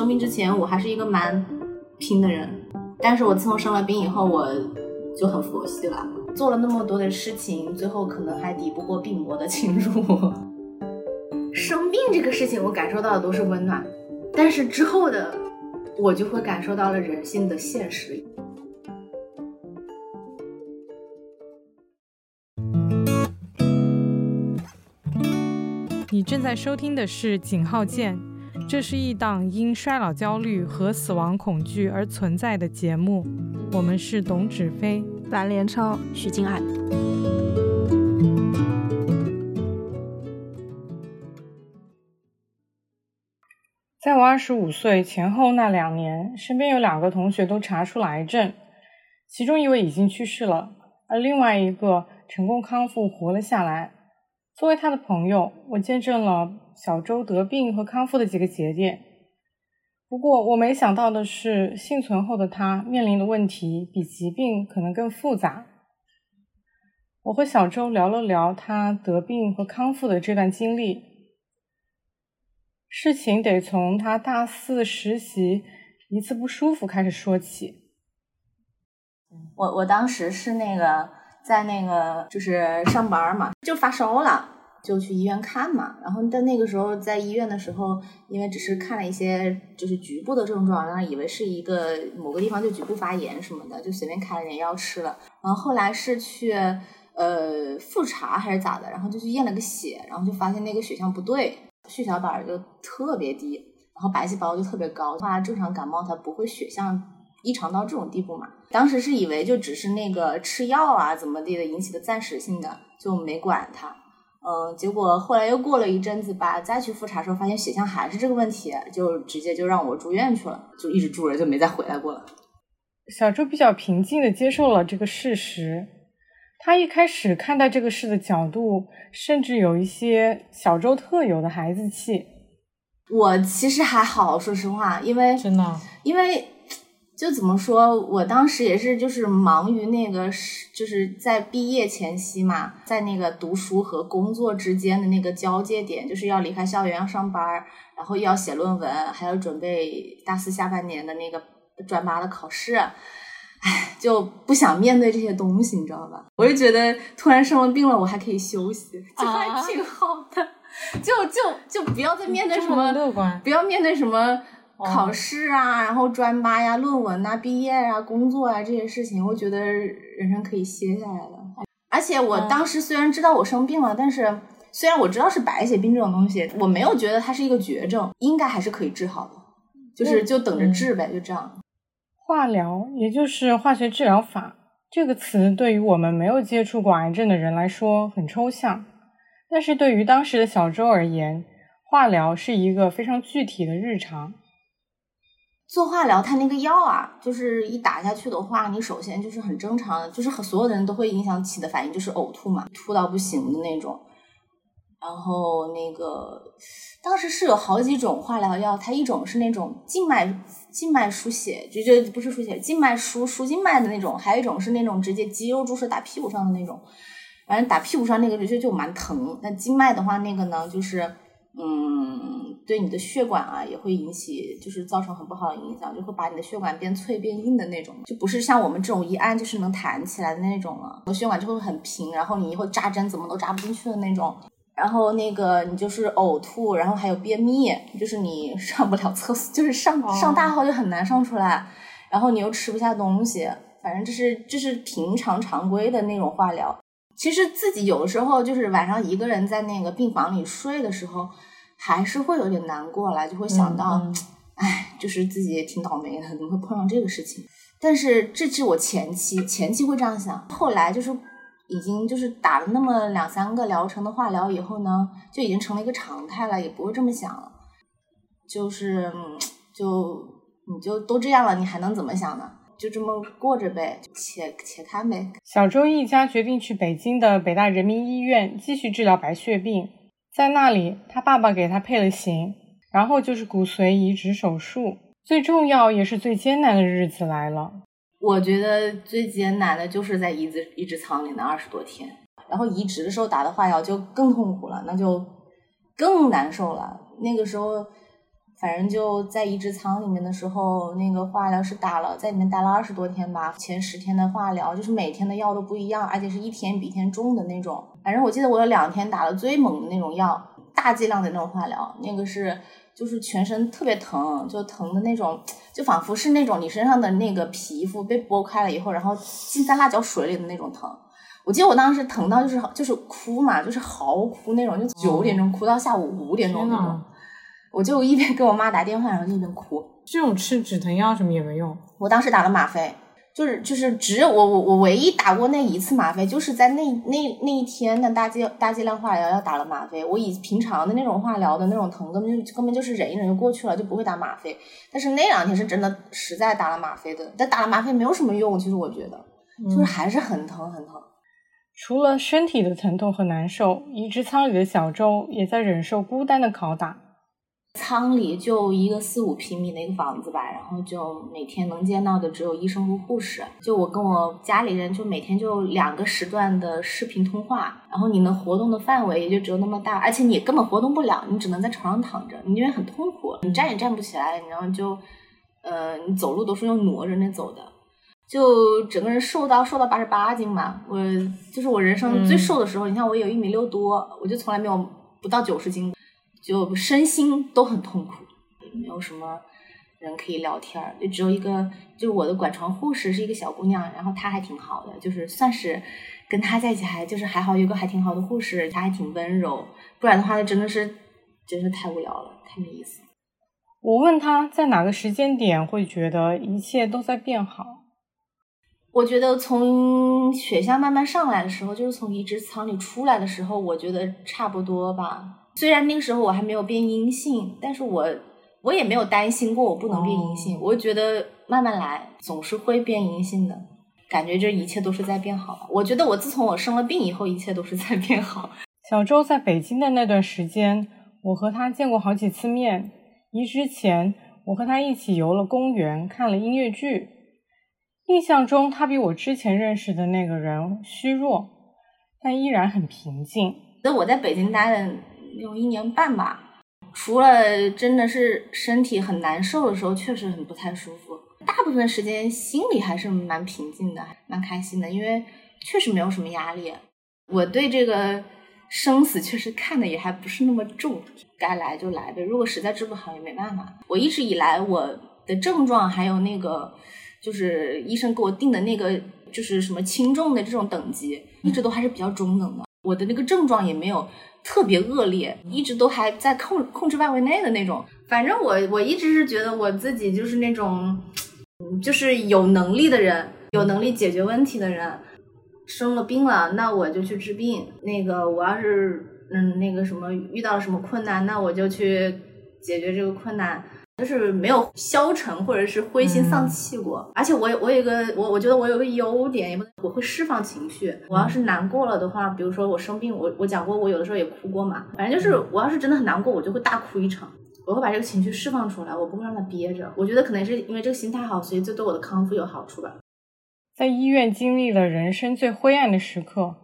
生病之前我还是一个蛮拼的人，但是我自从生了病以后，我就很佛系了。做了那么多的事情，最后可能还抵不过病魔的侵入。生病这个事情，我感受到的都是温暖，但是之后的我就会感受到了人性的现实。你正在收听的是《井号键》，这是一档因衰老焦虑和死亡恐惧而存在的节目。我们是董芷飞、蓝连超、徐静爱。在我二十五岁前后那两年，身边有两个同学都查出了癌症，其中一位已经去世了，而另外一个成功康复，活了下来。作为他的朋友，我见证了小周得病和康复的几个节点。不过，我没想到的是，幸存后的他面临的问题比疾病可能更复杂。我和小周聊了聊他得病和康复的这段经历。事情得从他大四实习一次不舒服开始说起。我我当时是那个。在那个就是上班嘛，就发烧了，就去医院看嘛。然后但那个时候在医院的时候，因为只是看了一些就是局部的症状，然后以为是一个某个地方就局部发炎什么的，就随便开了点药吃了。然后后来是去呃复查还是咋的，然后就去验了个血，然后就发现那个血象不对，血小板就特别低，然后白细胞就特别高。话正常感冒它不会血象。异常到这种地步嘛？当时是以为就只是那个吃药啊怎么地的引起的暂时性的，就没管它。嗯，结果后来又过了一阵子吧，再去复查时候发现血象还是这个问题，就直接就让我住院去了，就一直住着就没再回来过了。小周比较平静的接受了这个事实，他一开始看待这个事的角度，甚至有一些小周特有的孩子气。我其实还好，说实话，因为真的，因为。就怎么说，我当时也是，就是忙于那个，就是在毕业前夕嘛，在那个读书和工作之间的那个交界点，就是要离开校园要上班，然后又要写论文，还要准备大四下半年的那个专八的考试，唉，就不想面对这些东西，你知道吧？我就觉得突然生了病了，我还可以休息，就还挺好的，就就就不要再面对什么，不要面对什么。考试啊，然后专八呀、论文呐、毕业啊、工作啊这些事情，我觉得人生可以歇下来了。而且我当时虽然知道我生病了，但是虽然我知道是白血病这种东西，我没有觉得它是一个绝症，应该还是可以治好的，就是就等着治呗，就这样。化疗，也就是化学治疗法这个词，对于我们没有接触过癌症的人来说很抽象，但是对于当时的小周而言，化疗是一个非常具体的日常。做化疗，它那个药啊，就是一打下去的话，你首先就是很正常的，就是和所有的人都会影响起的反应就是呕吐嘛，吐到不行的那种。然后那个当时是有好几种化疗药，它一种是那种静脉静脉输血，就就不是输血，静脉输输静脉的那种，还有一种是那种直接肌肉注射打屁股上的那种。反正打屁股上那个就就蛮疼，那静脉的话那个呢就是嗯。对你的血管啊，也会引起，就是造成很不好的影响，就会把你的血管变脆变硬的那种，就不是像我们这种一按就是能弹起来的那种了。我血管就会很平，然后你以后扎针怎么都扎不进去的那种。然后那个你就是呕吐，然后还有便秘，就是你 上不了厕所，就是上上大号就很难上出来。然后你又吃不下东西，反正这是这是平常常规的那种化疗。其实自己有的时候就是晚上一个人在那个病房里睡的时候。还是会有点难过了，就会想到，哎，就是自己也挺倒霉的，怎么会碰上这个事情？但是这是我前期，前期会这样想，后来就是已经就是打了那么两三个疗程的化疗以后呢，就已经成了一个常态了，也不会这么想了。就是就你就都这样了，你还能怎么想呢？就这么过着呗，且且看呗。小周一家决定去北京的北大人民医院继续治疗白血病。在那里，他爸爸给他配了型，然后就是骨髓移植手术。最重要也是最艰难的日子来了。我觉得最艰难的就是在移植移植舱里那二十多天，然后移植的时候打的化疗就更痛苦了，那就更难受了。那个时候，反正就在移植舱里面的时候，那个化疗是打了，在里面待了二十多天吧。前十天的化疗就是每天的药都不一样，而且是一天比一天重的那种。反正我记得我有两天打了最猛的那种药，大剂量的那种化疗，那个是就是全身特别疼，就疼的那种，就仿佛是那种你身上的那个皮肤被剥开了以后，然后浸在辣椒水里的那种疼。我记得我当时疼到就是就是哭嘛，就是嚎哭那种，就九点钟哭到下午五点钟那种。我就一边给我妈打电话，然后就一边哭。这种吃止疼药什么也没用。我当时打了吗啡，就是就是只有我我我唯一打过那一次吗啡，就是在那那那一天的大剂大剂量化疗要打了吗啡。我以平常的那种化疗的那种疼，根本就根本就是忍一忍就过去了，就不会打吗啡。但是那两天是真的实在打了吗啡的，但打了吗啡没有什么用，其实我觉得就是还是很疼很疼。除了身体的疼痛和难受，移植舱里的小周也在忍受孤单的拷打。舱里就一个四五平米的一个房子吧，然后就每天能见到的只有医生和护士。就我跟我家里人，就每天就两个时段的视频通话，然后你能活动的范围也就只有那么大，而且你根本活动不了，你只能在床上躺着，你因为很痛苦，你站也站不起来，然后就，呃，你走路都是用挪着那走的，就整个人瘦到瘦到八十八斤嘛。我就是我人生最瘦的时候，你看我有一米六多，我就从来没有不到九十斤。就身心都很痛苦，没有什么人可以聊天儿，就只有一个，就我的管床护士是一个小姑娘，然后她还挺好的，就是算是跟她在一起还就是还好有个还挺好的护士，她还挺温柔，不然的话那真的是真是太无聊了，太没意思。我问她在哪个时间点会觉得一切都在变好？我觉得从血象慢慢上来的时候，就是从移植舱里出来的时候，我觉得差不多吧。虽然那个时候我还没有变阴性，但是我我也没有担心过我不能变阴性。我觉得慢慢来，总是会变阴性的。感觉这一切都是在变好。我觉得我自从我生了病以后，一切都是在变好。小周在北京的那段时间，我和他见过好几次面。移之前，我和他一起游了公园，看了音乐剧。印象中，他比我之前认识的那个人虚弱，但依然很平静。那我在北京待的。有一年半吧，除了真的是身体很难受的时候，确实很不太舒服。大部分时间心里还是蛮平静的，蛮开心的，因为确实没有什么压力。我对这个生死确实看的也还不是那么重，该来就来呗。如果实在治不好也没办法。我一直以来我的症状还有那个就是医生给我定的那个就是什么轻重的这种等级，一直都还是比较中等的。我的那个症状也没有。特别恶劣，一直都还在控控制范围内的那种。反正我我一直是觉得我自己就是那种，就是有能力的人，有能力解决问题的人。生了病了，那我就去治病。那个我要是嗯那个什么遇到了什么困难，那我就去解决这个困难。就是没有消沉或者是灰心丧气过，而且我我有个我我觉得我有个优点，也不能我会释放情绪。我要是难过了的话，比如说我生病，我我讲过我有的时候也哭过嘛。反正就是我要是真的很难过，我就会大哭一场，我会把这个情绪释放出来，我不会让它憋着。我觉得可能是因为这个心态好，所以就对我的康复有好处吧。在医院经历了人生最灰暗的时刻。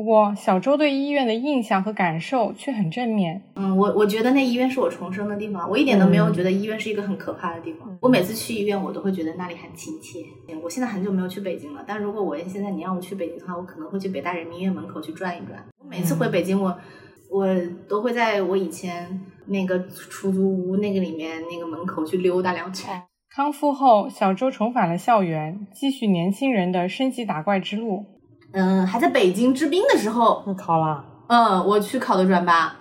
不过，小周对医院的印象和感受却很正面。嗯，我我觉得那医院是我重生的地方，我一点都没有觉得医院是一个很可怕的地方。我每次去医院，我都会觉得那里很亲切。我现在很久没有去北京了，但如果我现在你让我去北京的话，我可能会去北大人民医院门口去转一转。我每次回北京，我我都会在我以前那个出租屋那个里面那个门口去溜达两圈。康复后，小周重返了校园，继续年轻人的升级打怪之路。嗯，还在北京治病的时候，你考了？嗯，我去考的专八。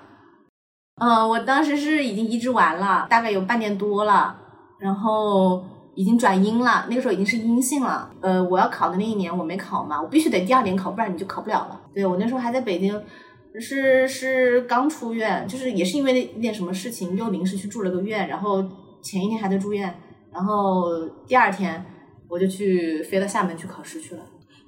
嗯，我当时是已经移植完了，大概有半年多了，然后已经转阴了，那个时候已经是阴性了。呃，我要考的那一年我没考嘛，我必须得第二年考，不然你就考不了了。对我那时候还在北京，是是刚出院，就是也是因为一点什么事情又临时去住了个院，然后前一天还在住院，然后第二天我就去飞到厦门去考试去了。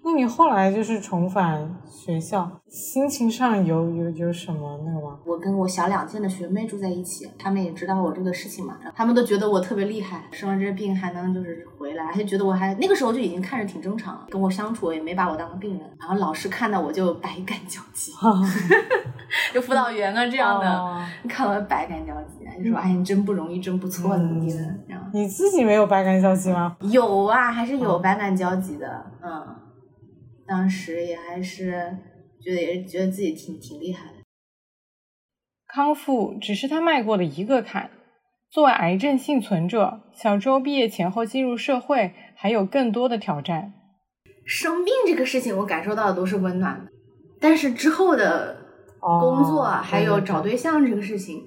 那你后来就是重返学校，心情上有有有什么那个吗？我跟我小两届的学妹住在一起，他们也知道我这个事情嘛，他们都觉得我特别厉害，生了这个病还能就是回来，还觉得我还那个时候就已经看着挺正常了，跟我相处也没把我当个病人，然后老师看到我就百感交集，就辅导员啊这样的，看到百感交集，就说哎你真不容易，真不错，怎么的这样。你自己没有百感交集吗？有啊，还是有百感交集的，嗯。当时也还是觉得也是觉得自己挺挺厉害的。康复只是他迈过的一个坎。作为癌症幸存者，小周毕业前后进入社会还有更多的挑战。生病这个事情，我感受到的都是温暖的。但是之后的工作还有找对象这个事情，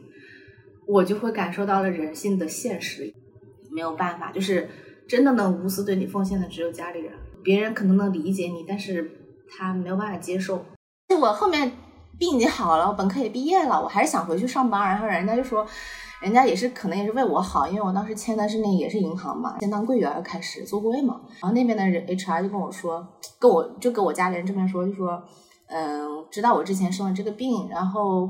我就会感受到了人性的现实。没有办法，就是真的能无私对你奉献的只有家里人。别人可能能理解你，但是他没有办法接受。我后面病已经好了，我本科也毕业了，我还是想回去上班。然后人家就说，人家也是可能也是为我好，因为我当时签的是那也是银行嘛，先当柜员开始做柜嘛。然后那边的人 HR 就跟我说，跟我就跟我家里人这边说，就说，嗯，知道我之前生了这个病，然后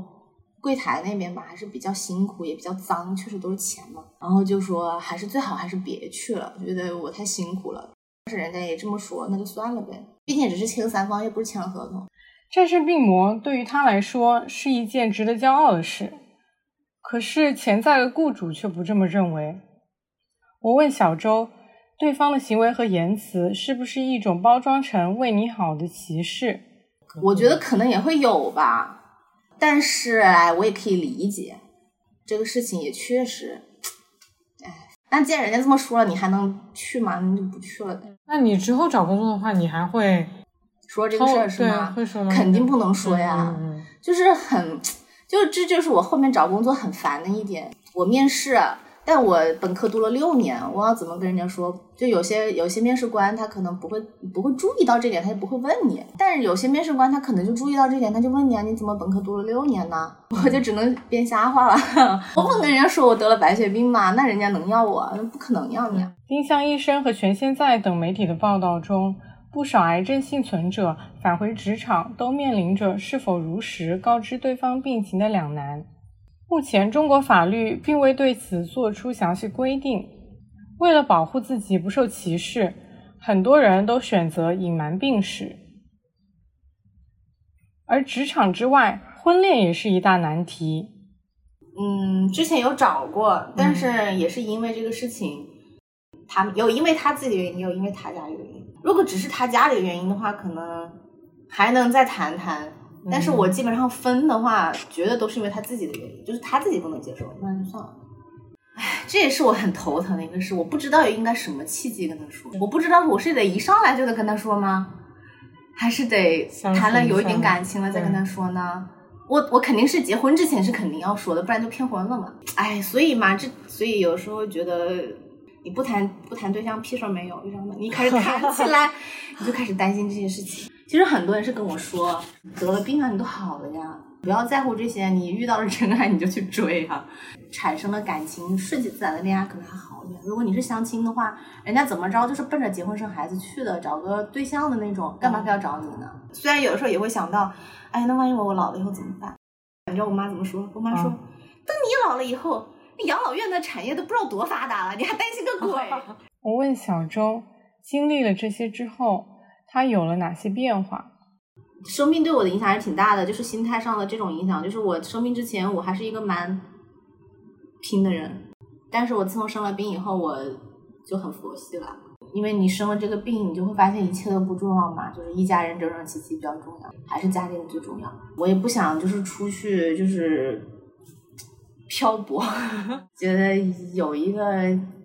柜台那边吧还是比较辛苦，也比较脏，确实都是钱嘛。然后就说还是最好还是别去了，觉得我太辛苦了。是人家也这么说，那就算了呗。毕竟只是签三方，又不是签合同。战胜病魔对于他来说是一件值得骄傲的事，可是潜在的雇主却不这么认为。我问小周，对方的行为和言辞是不是一种包装成为你好的歧视？我觉得可能也会有吧，但是哎，我也可以理解这个事情，也确实。那既然人家这么说了，你还能去吗？你就不去了呗。那你之后找工作的话，你还会说这个事儿是吗？会说吗？肯定不能说呀，就是很，就这就是我后面找工作很烦的一点。我面试。但我本科读了六年，我要怎么跟人家说？就有些有些面试官他可能不会不会注意到这点，他就不会问你。但是有些面试官他可能就注意到这点，他就问你啊，你怎么本科读了六年呢？我就只能编瞎话了。我不跟人家说我得了白血病嘛，那人家能要我？那不可能要你。丁香医生和全现在等媒体的报道中，不少癌症幸存者返回职场都面临着是否如实告知对方病情的两难。目前，中国法律并未对此做出详细规定。为了保护自己不受歧视，很多人都选择隐瞒病史。而职场之外，婚恋也是一大难题。嗯，之前有找过，但是也是因为这个事情，他有因为他自己的原因，也有因为他家里的原因。如果只是他家里的原因的话，可能还能再谈谈。但是我基本上分的话，觉得都是因为他自己的原因，就是他自己不能接受，那就算了。唉，这也是我很头疼的一个事，我不知道应该什么契机跟他说，我不知道我是得一上来就得跟他说吗？还是得谈了有一点感情了再跟他说呢？我我肯定是结婚之前是肯定要说的，不然就骗婚了嘛。哎，所以嘛，这所以有时候觉得你不谈不谈对象屁事儿没有，你知道吗？你开始谈起来，你就开始担心这些事情。其实很多人是跟我说，得了病啊，你都好了呀，不要在乎这些。你遇到了真爱，你就去追哈。产生了感情，顺其自然的恋爱可能还好一点。如果你是相亲的话，人家怎么着就是奔着结婚生孩子去的，找个对象的那种，干嘛非要找你呢？虽然有的时候也会想到，哎，那万一我我老了以后怎么办？你知道我妈怎么说？我妈说，等你老了以后，那养老院的产业都不知道多发达了，你还担心个鬼？我问小周，经历了这些之后。他有了哪些变化？生病对我的影响还是挺大的，就是心态上的这种影响。就是我生病之前，我还是一个蛮拼的人，但是我自从生了病以后，我就很佛系了。因为你生了这个病，你就会发现一切都不重要嘛，就是一家人整整齐齐比较重要，还是家里人最重要。我也不想就是出去就是漂泊，觉得有一个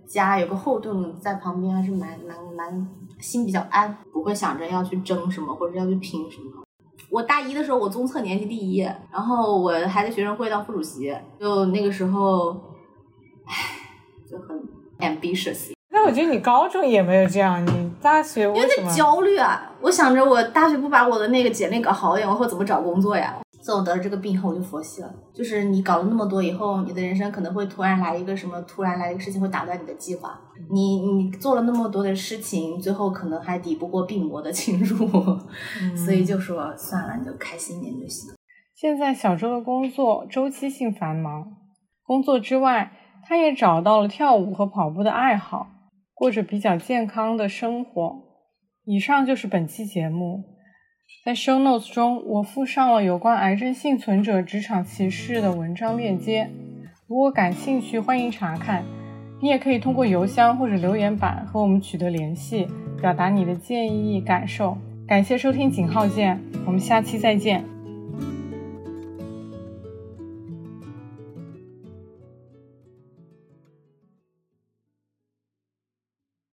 家有个后盾在旁边还是蛮蛮蛮。心比较安，不会想着要去争什么或者要去拼什么。我大一的时候，我综测年级第一，然后我还在学生会当副主席，就那个时候，唉，就很 ambitious。那我觉得你高中也没有这样，你大学有点焦虑啊。我想着我大学不把我的那个简历搞好一点，我会怎么找工作呀？自从得了这个病以后，我就佛系了。就是你搞了那么多以后，你的人生可能会突然来一个什么，突然来一个事情会打断你的计划。你你做了那么多的事情，最后可能还抵不过病魔的侵入，所以就说算了，你就开心一点就行。现在小周的工作周期性繁忙，工作之外，他也找到了跳舞和跑步的爱好，过着比较健康的生活。以上就是本期节目。在 show notes 中，我附上了有关癌症幸存者职场歧视的文章链接。如果感兴趣，欢迎查看。你也可以通过邮箱或者留言板和我们取得联系，表达你的建议感受。感谢收听井号键，我们下期再见。